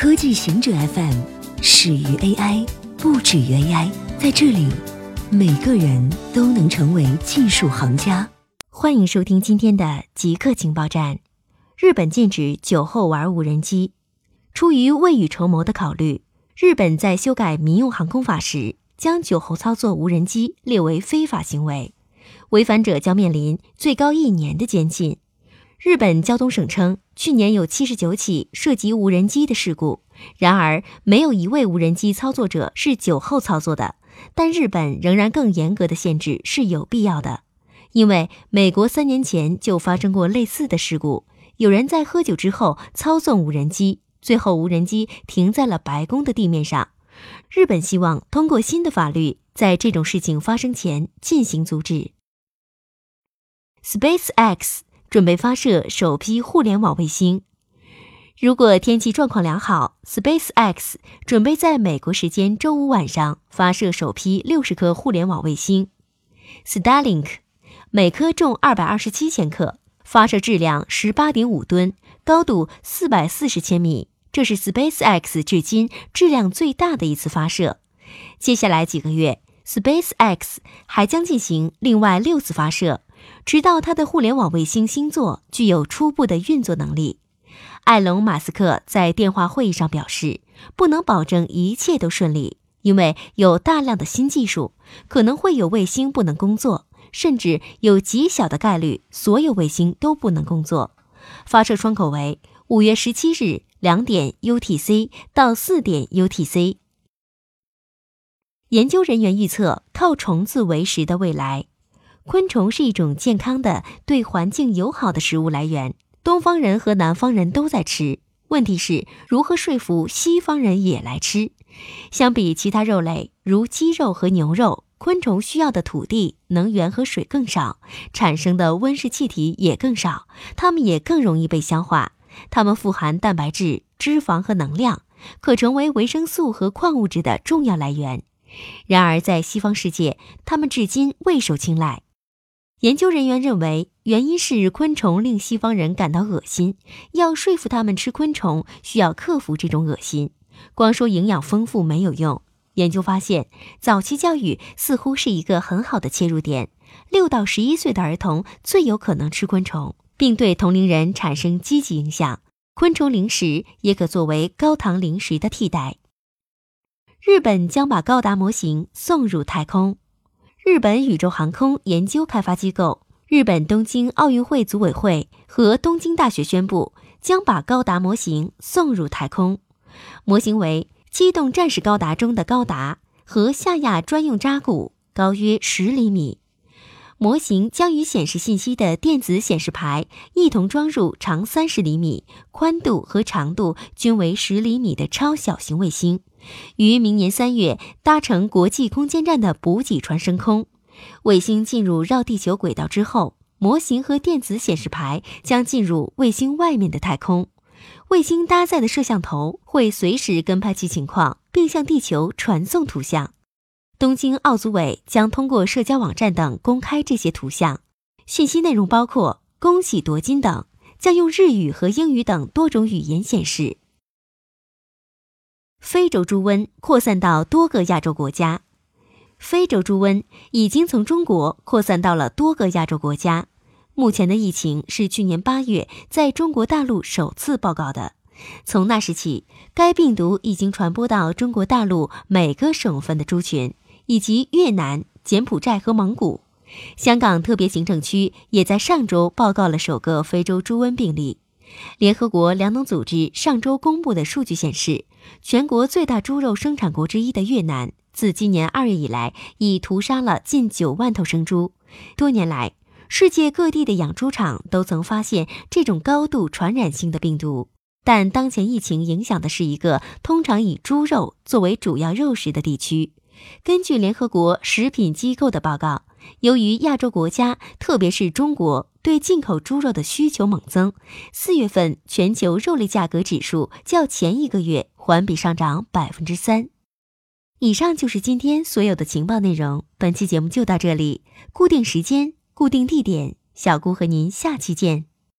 科技行者 FM 始于 AI，不止于 AI。在这里，每个人都能成为技术行家。欢迎收听今天的极客情报站。日本禁止酒后玩无人机，出于未雨绸缪的考虑，日本在修改民用航空法时，将酒后操作无人机列为非法行为，违反者将面临最高一年的监禁。日本交通省称，去年有七十九起涉及无人机的事故，然而没有一位无人机操作者是酒后操作的。但日本仍然更严格的限制是有必要的，因为美国三年前就发生过类似的事故，有人在喝酒之后操纵无人机，最后无人机停在了白宫的地面上。日本希望通过新的法律，在这种事情发生前进行阻止。SpaceX。准备发射首批互联网卫星。如果天气状况良好，SpaceX 准备在美国时间周五晚上发射首批六十颗互联网卫星。Starlink 每颗重二百二十七千克，发射质量十八点五吨，高度四百四十千米，这是 SpaceX 至今质量最大的一次发射。接下来几个月，SpaceX 还将进行另外六次发射。直到它的互联网卫星星座具有初步的运作能力，埃隆·马斯克在电话会议上表示，不能保证一切都顺利，因为有大量的新技术，可能会有卫星不能工作，甚至有极小的概率所有卫星都不能工作。发射窗口为五月十七日两点 UTC 到四点 UTC。研究人员预测，靠虫子为食的未来。昆虫是一种健康的、对环境友好的食物来源，东方人和南方人都在吃。问题是如何说服西方人也来吃？相比其他肉类，如鸡肉和牛肉，昆虫需要的土地、能源和水更少，产生的温室气体也更少，它们也更容易被消化。它们富含蛋白质、脂肪和能量，可成为维生素和矿物质的重要来源。然而，在西方世界，它们至今未受青睐。研究人员认为，原因是昆虫令西方人感到恶心。要说服他们吃昆虫，需要克服这种恶心。光说营养丰富没有用。研究发现，早期教育似乎是一个很好的切入点。六到十一岁的儿童最有可能吃昆虫，并对同龄人产生积极影响。昆虫零食也可作为高糖零食的替代。日本将把高达模型送入太空。日本宇宙航空研究开发机构、日本东京奥运会组委会和东京大学宣布，将把高达模型送入太空。模型为机动战士高达中的高达和夏亚专用扎古，高约十厘米。模型将与显示信息的电子显示牌一同装入长三十厘米、宽度和长度均为十厘米的超小型卫星。于明年三月搭乘国际空间站的补给船升空。卫星进入绕地球轨道之后，模型和电子显示牌将进入卫星外面的太空。卫星搭载的摄像头会随时跟拍其情况，并向地球传送图像。东京奥组委将通过社交网站等公开这些图像。信息内容包括“恭喜夺金”等，将用日语和英语等多种语言显示。非洲猪瘟扩散到多个亚洲国家。非洲猪瘟已经从中国扩散到了多个亚洲国家。目前的疫情是去年八月在中国大陆首次报告的。从那时起，该病毒已经传播到中国大陆每个省份的猪群，以及越南、柬埔寨和蒙古。香港特别行政区也在上周报告了首个非洲猪瘟病例。联合国粮农组织上周公布的数据显示，全国最大猪肉生产国之一的越南，自今年二月以来已屠杀了近九万头生猪。多年来，世界各地的养猪场都曾发现这种高度传染性的病毒，但当前疫情影响的是一个通常以猪肉作为主要肉食的地区。根据联合国食品机构的报告，由于亚洲国家，特别是中国。对进口猪肉的需求猛增，四月份全球肉类价格指数较前一个月环比上涨百分之三。以上就是今天所有的情报内容，本期节目就到这里，固定时间，固定地点，小姑和您下期见。